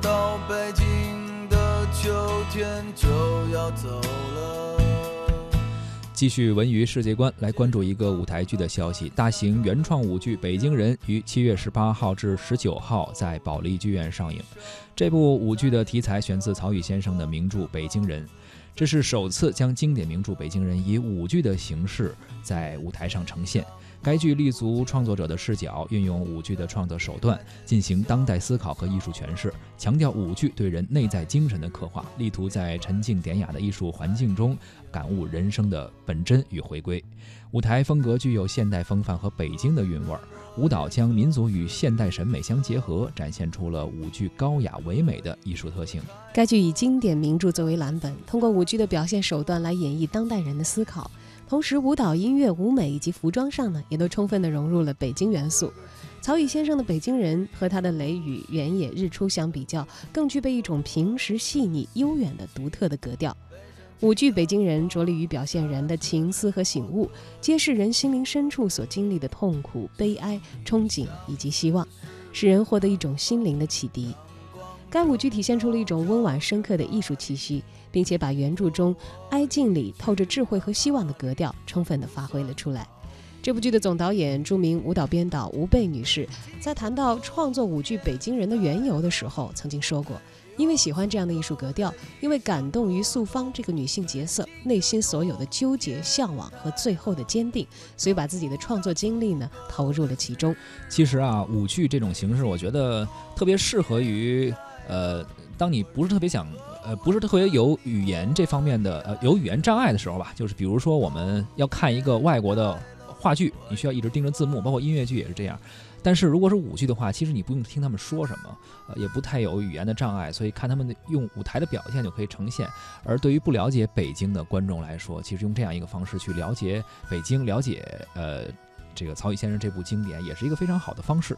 到北京的秋天就要走了。继续文娱世界观，来关注一个舞台剧的消息。大型原创舞剧《北京人》于七月十八号至十九号在保利剧院上映。这部舞剧的题材选自曹禺先生的名著《北京人》，这是首次将经典名著《北京人》以舞剧的形式在舞台上呈现。该剧立足创作者的视角，运用舞剧的创作手段进行当代思考和艺术诠释，强调舞剧对人内在精神的刻画，力图在沉静典雅的艺术环境中感悟人生的本真与回归。舞台风格具有现代风范和北京的韵味儿，舞蹈将民族与现代审美相结合，展现出了舞剧高雅唯美的艺术特性。该剧以经典名著作为蓝本，通过舞剧的表现手段来演绎当代人的思考。同时，舞蹈、音乐、舞美以及服装上呢，也都充分地融入了北京元素。曹禺先生的《北京人》和他的《雷雨》《原野》《日出》相比较，更具备一种平实、细腻、悠远的独特的格调。舞剧《北京人》着力于表现人的情思和醒悟，揭示人心灵深处所经历的痛苦、悲哀、憧憬以及希望，使人获得一种心灵的启迪。该舞剧体现出了一种温婉深刻的艺术气息，并且把原著中哀静里透着智慧和希望的格调充分地发挥了出来。这部剧的总导演、著名舞蹈编导吴蓓女士，在谈到创作舞剧《北京人》的缘由的时候，曾经说过：“因为喜欢这样的艺术格调，因为感动于素芳这个女性角色内心所有的纠结、向往和最后的坚定，所以把自己的创作精力呢投入了其中。”其实啊，舞剧这种形式，我觉得特别适合于。呃，当你不是特别想，呃，不是特别有语言这方面的，呃，有语言障碍的时候吧，就是比如说我们要看一个外国的话剧，你需要一直盯着字幕，包括音乐剧也是这样。但是如果是舞剧的话，其实你不用听他们说什么，呃，也不太有语言的障碍，所以看他们的用舞台的表现就可以呈现。而对于不了解北京的观众来说，其实用这样一个方式去了解北京，了解呃这个曹禺先生这部经典，也是一个非常好的方式。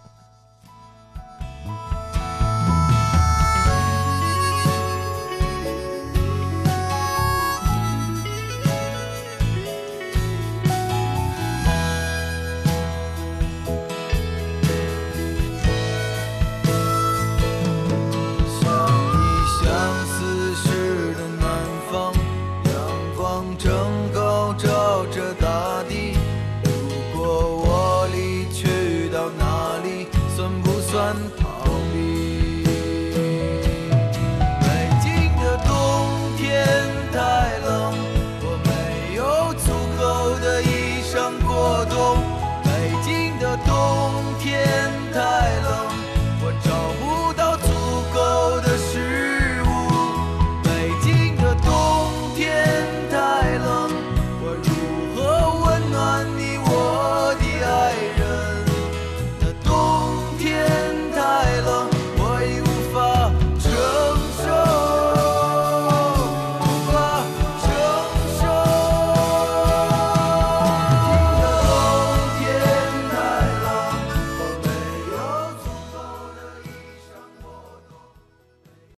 算盘